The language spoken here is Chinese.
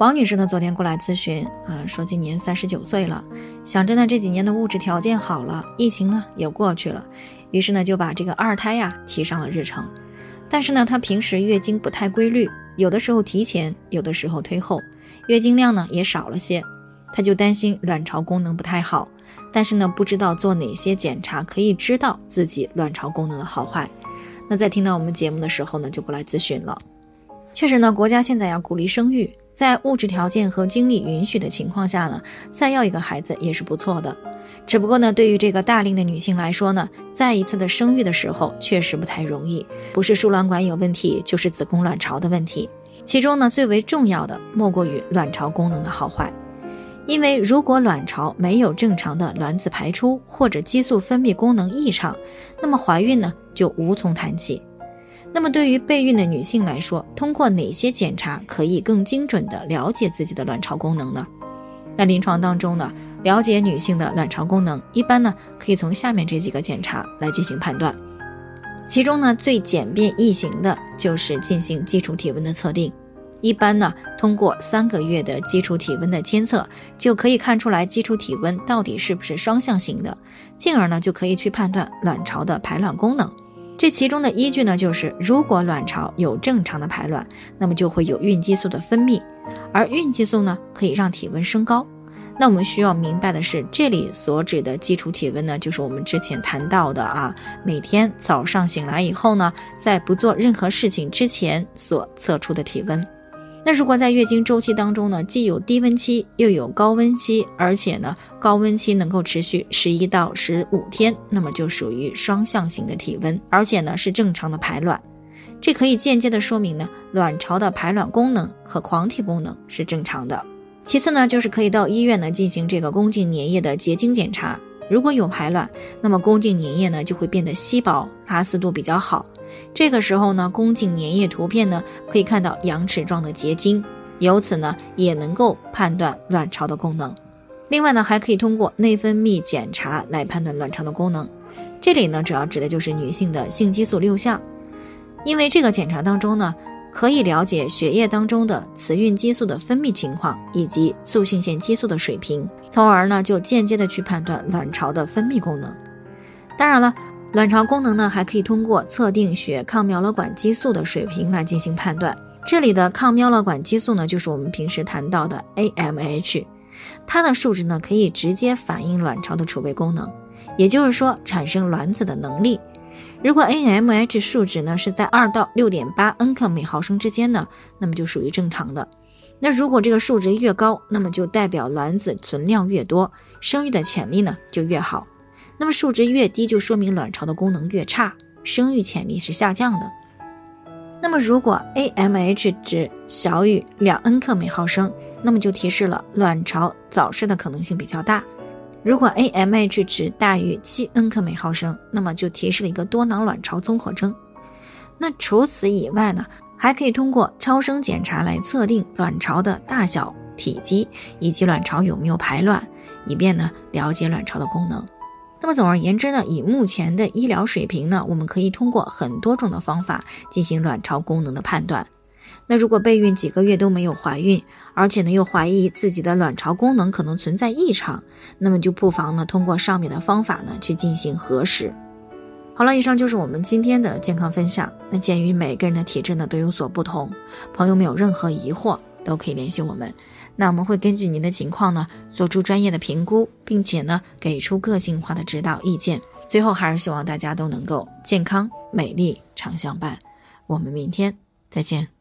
王女士呢，昨天过来咨询，啊，说今年三十九岁了，想着呢这几年的物质条件好了，疫情呢也过去了，于是呢就把这个二胎呀提上了日程。但是呢，她平时月经不太规律，有的时候提前，有的时候推后，月经量呢也少了些，她就担心卵巢功能不太好，但是呢不知道做哪些检查可以知道自己卵巢功能的好坏。那在听到我们节目的时候呢，就过来咨询了。确实呢，国家现在要鼓励生育，在物质条件和精力允许的情况下呢，再要一个孩子也是不错的。只不过呢，对于这个大龄的女性来说呢，再一次的生育的时候确实不太容易，不是输卵管有问题，就是子宫卵巢的问题。其中呢，最为重要的莫过于卵巢功能的好坏。因为如果卵巢没有正常的卵子排出，或者激素分泌功能异常，那么怀孕呢就无从谈起。那么对于备孕的女性来说，通过哪些检查可以更精准的了解自己的卵巢功能呢？那临床当中呢，了解女性的卵巢功能，一般呢可以从下面这几个检查来进行判断。其中呢最简便易行的就是进行基础体温的测定。一般呢，通过三个月的基础体温的监测，就可以看出来基础体温到底是不是双向型的，进而呢就可以去判断卵巢的排卵功能。这其中的依据呢，就是如果卵巢有正常的排卵，那么就会有孕激素的分泌，而孕激素呢可以让体温升高。那我们需要明白的是，这里所指的基础体温呢，就是我们之前谈到的啊，每天早上醒来以后呢，在不做任何事情之前所测出的体温。那如果在月经周期当中呢，既有低温期又有高温期，而且呢高温期能够持续十一到十五天，那么就属于双向型的体温，而且呢是正常的排卵，这可以间接的说明呢卵巢的排卵功能和黄体功能是正常的。其次呢就是可以到医院呢进行这个宫颈粘液的结晶检查，如果有排卵，那么宫颈粘液呢就会变得稀薄，拉丝度比较好。这个时候呢，宫颈粘液图片呢可以看到羊齿状的结晶，由此呢也能够判断卵巢的功能。另外呢，还可以通过内分泌检查来判断卵巢的功能。这里呢主要指的就是女性的性激素六项，因为这个检查当中呢可以了解血液当中的雌孕激素的分泌情况以及促性腺激素的水平，从而呢就间接的去判断卵巢的分泌功能。当然了。卵巢功能呢，还可以通过测定血抗苗勒管激素的水平来进行判断。这里的抗苗勒管激素呢，就是我们平时谈到的 AMH，它的数值呢可以直接反映卵巢的储备功能，也就是说产生卵子的能力。如果 AMH 数值呢是在二到六点八恩克每毫升之间呢，那么就属于正常的。那如果这个数值越高，那么就代表卵子存量越多，生育的潜力呢就越好。那么数值越低，就说明卵巢的功能越差，生育潜力是下降的。那么如果 AMH 值小于两恩克每毫升，那么就提示了卵巢早逝的可能性比较大。如果 AMH 值大于七恩克每毫升，那么就提示了一个多囊卵巢综合征。那除此以外呢，还可以通过超声检查来测定卵巢的大小、体积以及卵巢有没有排卵，以便呢了解卵巢的功能。那么总而言之呢，以目前的医疗水平呢，我们可以通过很多种的方法进行卵巢功能的判断。那如果备孕几个月都没有怀孕，而且呢又怀疑自己的卵巢功能可能存在异常，那么就不妨呢通过上面的方法呢去进行核实。好了，以上就是我们今天的健康分享。那鉴于每个人的体质呢都有所不同，朋友们有任何疑惑都可以联系我们。那我们会根据您的情况呢，做出专业的评估，并且呢，给出个性化的指导意见。最后还是希望大家都能够健康美丽常相伴。我们明天再见。